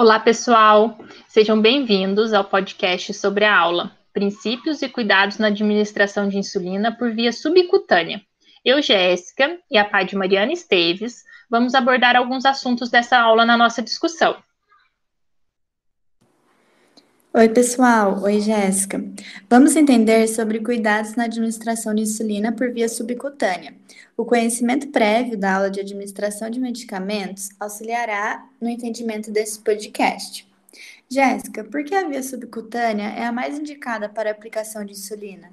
Olá, pessoal! Sejam bem-vindos ao podcast sobre a aula Princípios e Cuidados na Administração de Insulina por Via Subcutânea. Eu, Jéssica, e a pai de Mariana Esteves, vamos abordar alguns assuntos dessa aula na nossa discussão. Oi, pessoal. Oi, Jéssica. Vamos entender sobre cuidados na administração de insulina por via subcutânea. O conhecimento prévio da aula de administração de medicamentos auxiliará no entendimento desse podcast. Jéssica, por que a via subcutânea é a mais indicada para aplicação de insulina?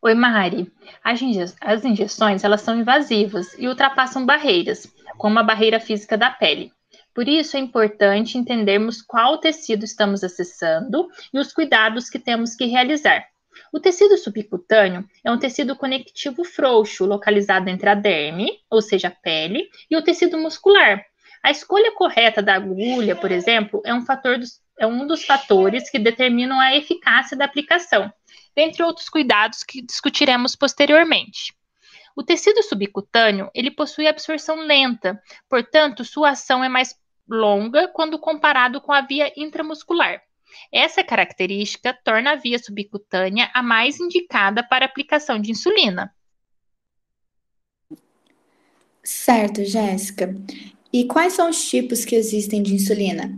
Oi, Mari. As injeções elas são invasivas e ultrapassam barreiras, como a barreira física da pele. Por isso é importante entendermos qual tecido estamos acessando e os cuidados que temos que realizar. O tecido subcutâneo é um tecido conectivo frouxo, localizado entre a derme, ou seja, a pele, e o tecido muscular. A escolha correta da agulha, por exemplo, é um, dos, é um dos fatores que determinam a eficácia da aplicação, dentre outros cuidados que discutiremos posteriormente. O tecido subcutâneo, ele possui absorção lenta, portanto, sua ação é mais longa quando comparado com a via intramuscular. Essa característica torna a via subcutânea a mais indicada para aplicação de insulina. Certo, Jéssica. E quais são os tipos que existem de insulina?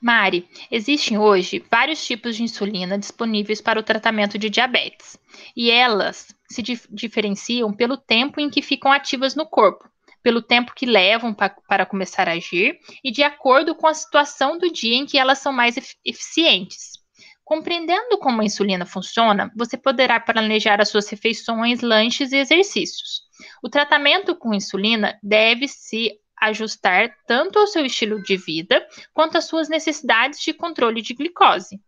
Mari, existem hoje vários tipos de insulina disponíveis para o tratamento de diabetes, e elas se dif diferenciam pelo tempo em que ficam ativas no corpo, pelo tempo que levam pa para começar a agir e de acordo com a situação do dia em que elas são mais eficientes. Compreendendo como a insulina funciona, você poderá planejar as suas refeições, lanches e exercícios. O tratamento com insulina deve se ajustar tanto ao seu estilo de vida quanto às suas necessidades de controle de glicose.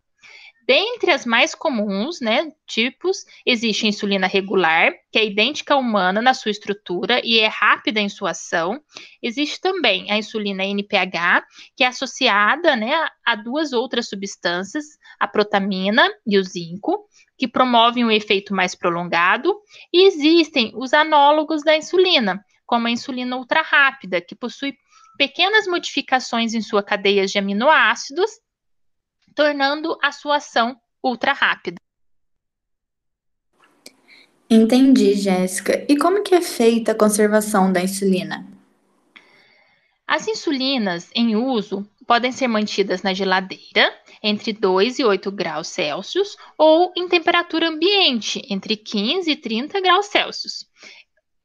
Dentre as mais comuns, né, tipos, existe a insulina regular, que é idêntica à humana na sua estrutura e é rápida em sua ação. Existe também a insulina NPH, que é associada, né, a duas outras substâncias, a protamina e o zinco, que promovem um efeito mais prolongado. E existem os análogos da insulina, como a insulina ultra rápida, que possui pequenas modificações em sua cadeia de aminoácidos tornando a sua ação ultra rápida. Entendi, Jéssica. E como que é feita a conservação da insulina? As insulinas em uso podem ser mantidas na geladeira entre 2 e 8 graus Celsius ou em temperatura ambiente entre 15 e 30 graus Celsius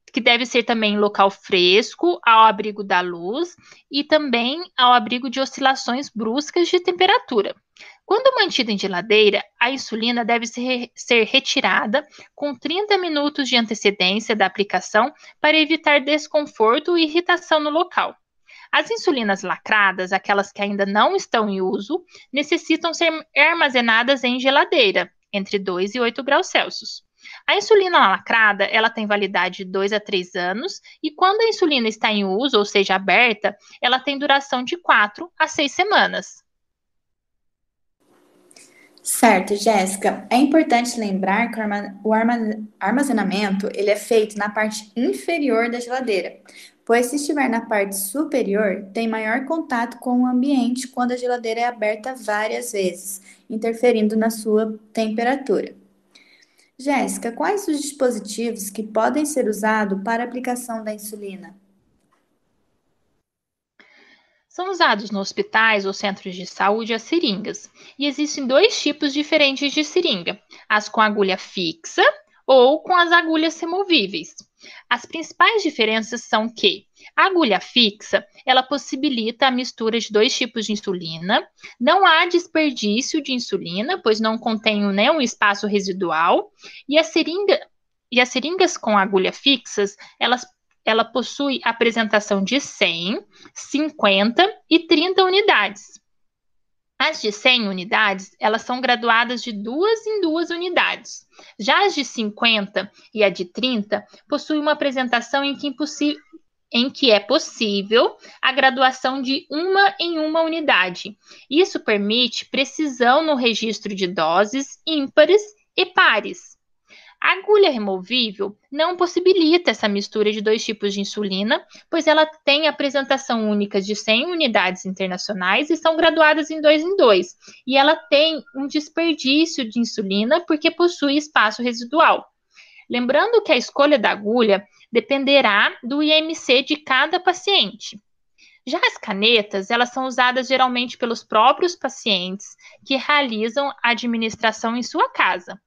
que deve ser também local fresco, ao abrigo da luz e também ao abrigo de oscilações bruscas de temperatura. Quando mantida em geladeira, a insulina deve ser, ser retirada com 30 minutos de antecedência da aplicação para evitar desconforto e irritação no local. As insulinas lacradas, aquelas que ainda não estão em uso, necessitam ser armazenadas em geladeira, entre 2 e 8 graus Celsius. A insulina lacrada, ela tem validade de 2 a 3 anos, e quando a insulina está em uso, ou seja, aberta, ela tem duração de 4 a 6 semanas. Certo, Jéssica. É importante lembrar que o armazenamento ele é feito na parte inferior da geladeira, pois se estiver na parte superior, tem maior contato com o ambiente quando a geladeira é aberta várias vezes, interferindo na sua temperatura. Jéssica, quais os dispositivos que podem ser usados para aplicação da insulina? São usados nos hospitais ou centros de saúde as seringas, e existem dois tipos diferentes de seringa: as com agulha fixa ou com as agulhas removíveis. As principais diferenças são que a agulha fixa, ela possibilita a mistura de dois tipos de insulina, não há desperdício de insulina, pois não contém né, um espaço residual, e a seringa e as seringas com agulha fixas, elas ela possui apresentação de 100, 50 e 30 unidades. As de 100 unidades, elas são graduadas de duas em duas unidades. Já as de 50 e a de 30 possuem uma apresentação em que, em que é possível a graduação de uma em uma unidade. Isso permite precisão no registro de doses ímpares e pares. A agulha removível não possibilita essa mistura de dois tipos de insulina, pois ela tem apresentação única de 100 unidades internacionais e são graduadas em dois em dois. E ela tem um desperdício de insulina porque possui espaço residual. Lembrando que a escolha da agulha dependerá do IMC de cada paciente. Já as canetas, elas são usadas geralmente pelos próprios pacientes que realizam a administração em sua casa.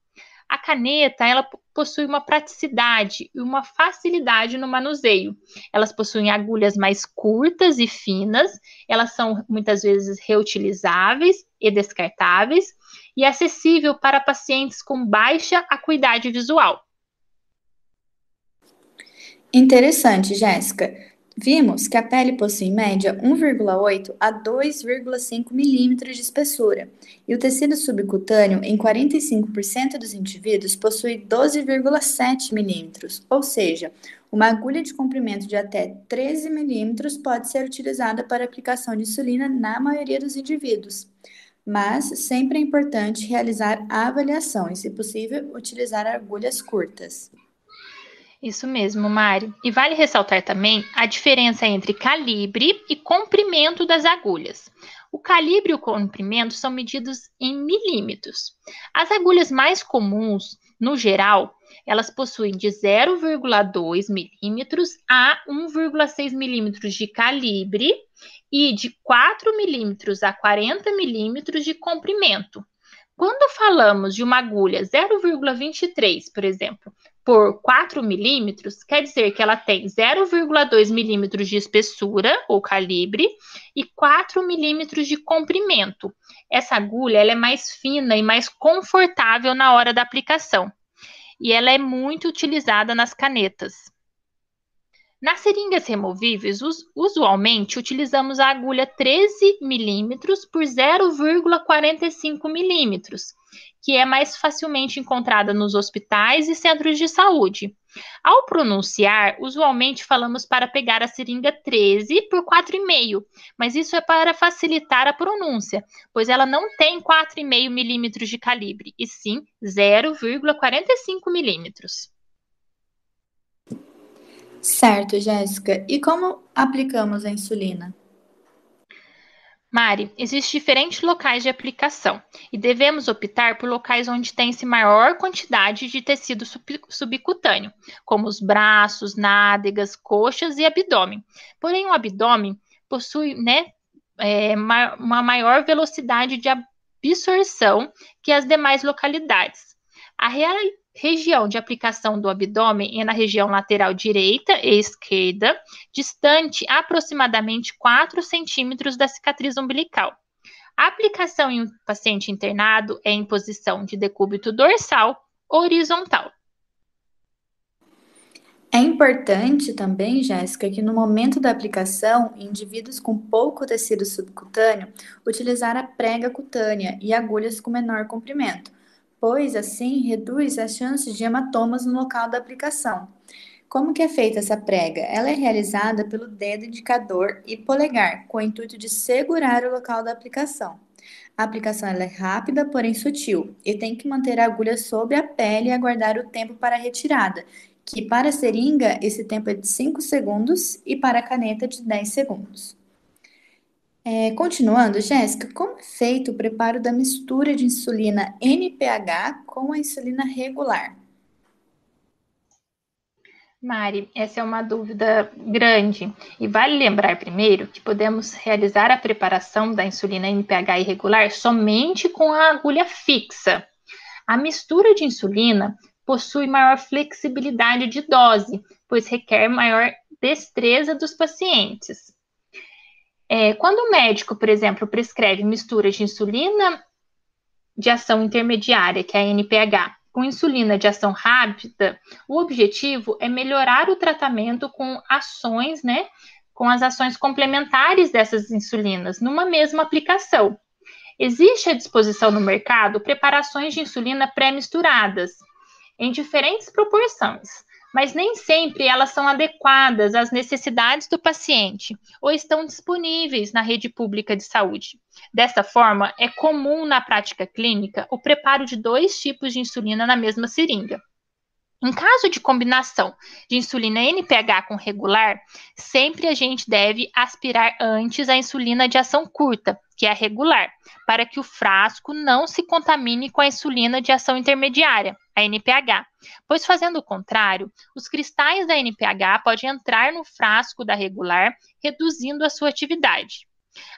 A caneta, ela possui uma praticidade e uma facilidade no manuseio. Elas possuem agulhas mais curtas e finas, elas são muitas vezes reutilizáveis e descartáveis e acessível para pacientes com baixa acuidade visual. Interessante, Jéssica. Vimos que a pele possui em média 1,8 a 2,5 milímetros de espessura e o tecido subcutâneo, em 45% dos indivíduos, possui 12,7 milímetros, ou seja, uma agulha de comprimento de até 13 milímetros pode ser utilizada para aplicação de insulina na maioria dos indivíduos. Mas sempre é importante realizar a avaliação e, se possível, utilizar agulhas curtas. Isso mesmo, Mari. E vale ressaltar também a diferença entre calibre e comprimento das agulhas. O calibre e o comprimento são medidos em milímetros. As agulhas mais comuns, no geral, elas possuem de 0,2 milímetros a 1,6 milímetros de calibre e de 4 milímetros a 40 milímetros de comprimento. Quando falamos de uma agulha 0,23, por exemplo, por 4 milímetros, quer dizer que ela tem 0,2 milímetros de espessura ou calibre e 4 milímetros de comprimento. Essa agulha ela é mais fina e mais confortável na hora da aplicação. E ela é muito utilizada nas canetas. Nas seringas removíveis, usualmente utilizamos a agulha 13 milímetros por 0,45 milímetros que é mais facilmente encontrada nos hospitais e centros de saúde. Ao pronunciar, usualmente falamos para pegar a seringa 13 por 4,5, mas isso é para facilitar a pronúncia, pois ela não tem 4,5 milímetros de calibre, e sim 0,45 milímetros. Certo, Jéssica. E como aplicamos a insulina? Mari, existem diferentes locais de aplicação e devemos optar por locais onde tem-se maior quantidade de tecido subcutâneo, como os braços, nádegas, coxas e abdômen. Porém, o abdômen possui né, é, uma maior velocidade de absorção que as demais localidades. A real região de aplicação do abdômen é na região lateral direita e esquerda, distante aproximadamente 4 centímetros da cicatriz umbilical. A aplicação em um paciente internado é em posição de decúbito dorsal horizontal. É importante também, Jéssica, que no momento da aplicação, indivíduos com pouco tecido subcutâneo utilizar a prega cutânea e agulhas com menor comprimento, pois assim reduz as chances de hematomas no local da aplicação. Como que é feita essa prega? Ela é realizada pelo dedo indicador e polegar, com o intuito de segurar o local da aplicação. A aplicação é rápida, porém sutil, e tem que manter a agulha sobre a pele e aguardar o tempo para a retirada, que para a seringa esse tempo é de 5 segundos e para a caneta de 10 segundos. É, continuando, Jéssica, como é feito o preparo da mistura de insulina NPH com a insulina regular? Mari, essa é uma dúvida grande. E vale lembrar primeiro que podemos realizar a preparação da insulina NPH irregular somente com a agulha fixa. A mistura de insulina possui maior flexibilidade de dose, pois requer maior destreza dos pacientes. É, quando o médico, por exemplo, prescreve mistura de insulina de ação intermediária, que é a NPH, com insulina de ação rápida, o objetivo é melhorar o tratamento com ações, né? Com as ações complementares dessas insulinas numa mesma aplicação. Existe à disposição no mercado preparações de insulina pré-misturadas em diferentes proporções, mas nem sempre elas são adequadas às necessidades do paciente ou estão disponíveis na rede pública de saúde. Dessa forma, é comum na prática clínica o preparo de dois tipos de insulina na mesma seringa. Em caso de combinação de insulina NPH com regular, sempre a gente deve aspirar antes a insulina de ação curta, que é a regular, para que o frasco não se contamine com a insulina de ação intermediária, a NPH, pois fazendo o contrário, os cristais da NPH podem entrar no frasco da regular, reduzindo a sua atividade.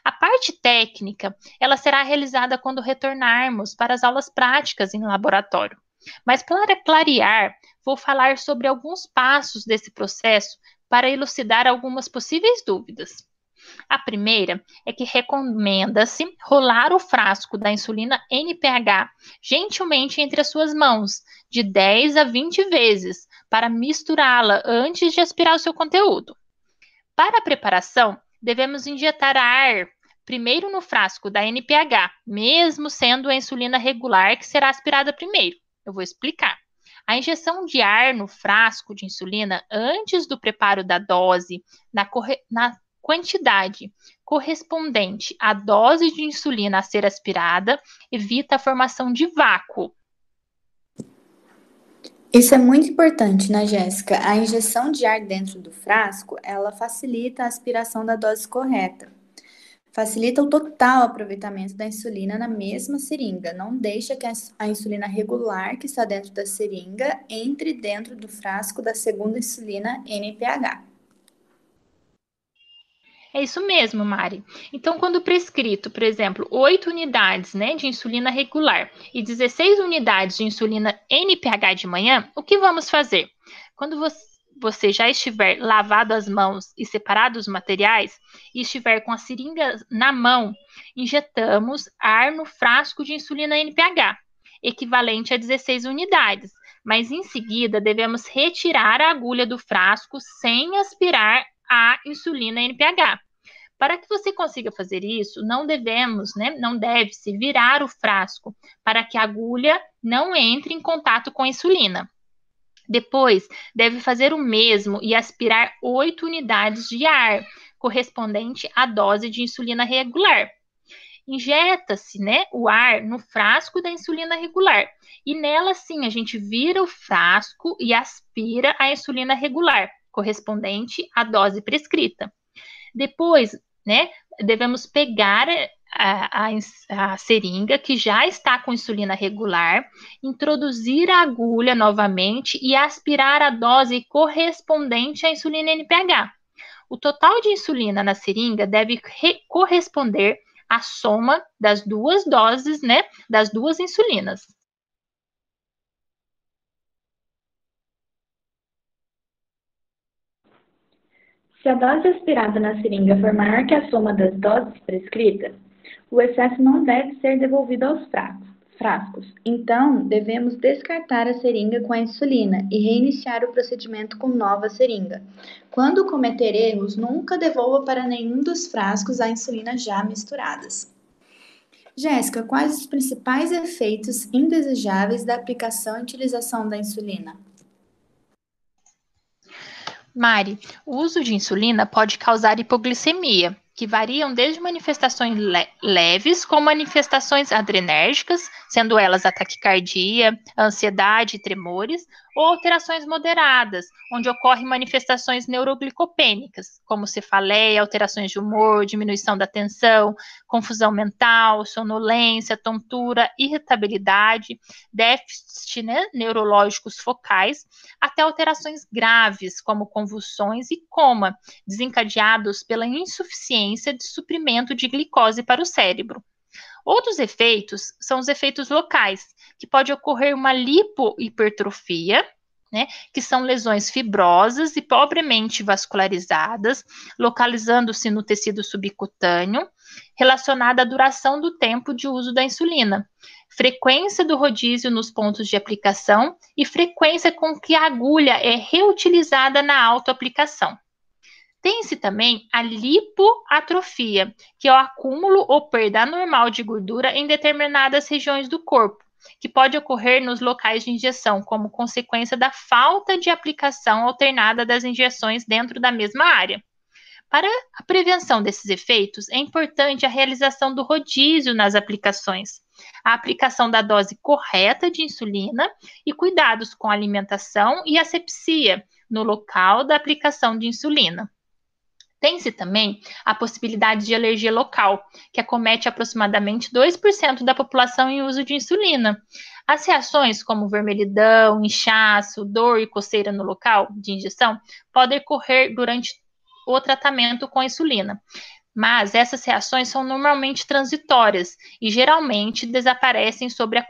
A parte técnica, ela será realizada quando retornarmos para as aulas práticas em laboratório. Mas para clarear, vou falar sobre alguns passos desse processo para elucidar algumas possíveis dúvidas. A primeira é que recomenda-se rolar o frasco da insulina NPH gentilmente entre as suas mãos, de 10 a 20 vezes, para misturá-la antes de aspirar o seu conteúdo. Para a preparação, devemos injetar ar primeiro no frasco da NPH, mesmo sendo a insulina regular que será aspirada primeiro. Eu vou explicar. A injeção de ar no frasco de insulina antes do preparo da dose, na, na quantidade correspondente à dose de insulina a ser aspirada, evita a formação de vácuo. Isso é muito importante, né, Jéssica? A injeção de ar dentro do frasco, ela facilita a aspiração da dose correta facilita o total aproveitamento da insulina na mesma seringa. Não deixa que a insulina regular que está dentro da seringa entre dentro do frasco da segunda insulina NPH. É isso mesmo, Mari. Então, quando prescrito, por exemplo, 8 unidades né, de insulina regular e 16 unidades de insulina NPH de manhã, o que vamos fazer? Quando você você já estiver lavado as mãos e separado os materiais e estiver com a seringa na mão, injetamos ar no frasco de insulina NPH, equivalente a 16 unidades, mas em seguida devemos retirar a agulha do frasco sem aspirar a insulina NPH. Para que você consiga fazer isso, não devemos, né, não deve-se virar o frasco para que a agulha não entre em contato com a insulina. Depois, deve fazer o mesmo e aspirar 8 unidades de ar, correspondente à dose de insulina regular. Injeta-se né, o ar no frasco da insulina regular. E nela, sim, a gente vira o frasco e aspira a insulina regular, correspondente à dose prescrita. Depois, né, devemos pegar a, a, a, seringa que já está com insulina regular, introduzir a agulha novamente e aspirar a dose correspondente à insulina NPH. O total de insulina na seringa deve corresponder à soma das duas doses, né, das duas insulinas. Se a dose aspirada na seringa for maior que a soma das doses prescritas, o excesso não deve ser devolvido aos frascos. Então, devemos descartar a seringa com a insulina e reiniciar o procedimento com nova seringa. Quando cometer erros, nunca devolva para nenhum dos frascos a insulina já misturadas. Jéssica, quais os principais efeitos indesejáveis da aplicação e utilização da insulina? Mari, o uso de insulina pode causar hipoglicemia, que variam desde manifestações le leves com manifestações adrenérgicas, sendo elas a taquicardia, ansiedade tremores, ou alterações moderadas, onde ocorrem manifestações neuroglicopênicas, como cefaleia, alterações de humor, diminuição da atenção, confusão mental, sonolência, tontura, irritabilidade, déficit né, neurológicos focais, até alterações graves, como convulsões e coma, desencadeados pela insuficiência de suprimento de glicose para o cérebro. Outros efeitos são os efeitos locais, que pode ocorrer uma lipohipertrofia, né, que são lesões fibrosas e pobremente vascularizadas, localizando-se no tecido subcutâneo, relacionada à duração do tempo de uso da insulina, frequência do rodízio nos pontos de aplicação e frequência com que a agulha é reutilizada na autoaplicação. Tem-se também a lipoatrofia, que é o acúmulo ou perda anormal de gordura em determinadas regiões do corpo, que pode ocorrer nos locais de injeção, como consequência da falta de aplicação alternada das injeções dentro da mesma área. Para a prevenção desses efeitos, é importante a realização do rodízio nas aplicações, a aplicação da dose correta de insulina e cuidados com alimentação e asepsia no local da aplicação de insulina. Tem-se também a possibilidade de alergia local, que acomete aproximadamente 2% da população em uso de insulina. As reações, como vermelhidão, inchaço, dor e coceira no local de injeção, podem ocorrer durante o tratamento com insulina. Mas essas reações são normalmente transitórias e geralmente desaparecem sobre a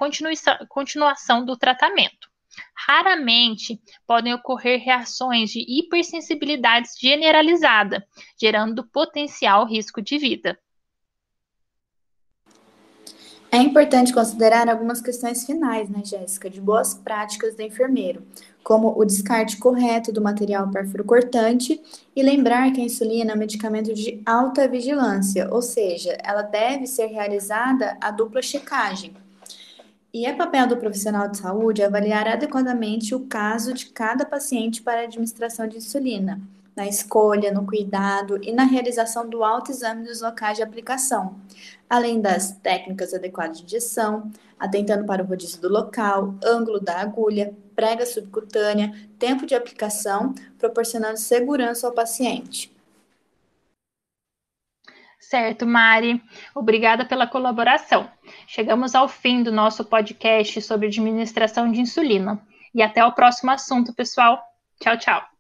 continuação do tratamento. Raramente podem ocorrer reações de hipersensibilidade generalizada, gerando potencial risco de vida. É importante considerar algumas questões finais, né, Jéssica, de boas práticas do enfermeiro, como o descarte correto do material perfuro-cortante e lembrar que a insulina é um medicamento de alta vigilância, ou seja, ela deve ser realizada a dupla checagem. E é papel do profissional de saúde avaliar adequadamente o caso de cada paciente para a administração de insulina na escolha, no cuidado e na realização do autoexame dos locais de aplicação, além das técnicas adequadas de injeção, atentando para o rodízio do local, ângulo da agulha, prega subcutânea, tempo de aplicação, proporcionando segurança ao paciente. Certo, Mari. Obrigada pela colaboração. Chegamos ao fim do nosso podcast sobre administração de insulina. E até o próximo assunto, pessoal. Tchau, tchau.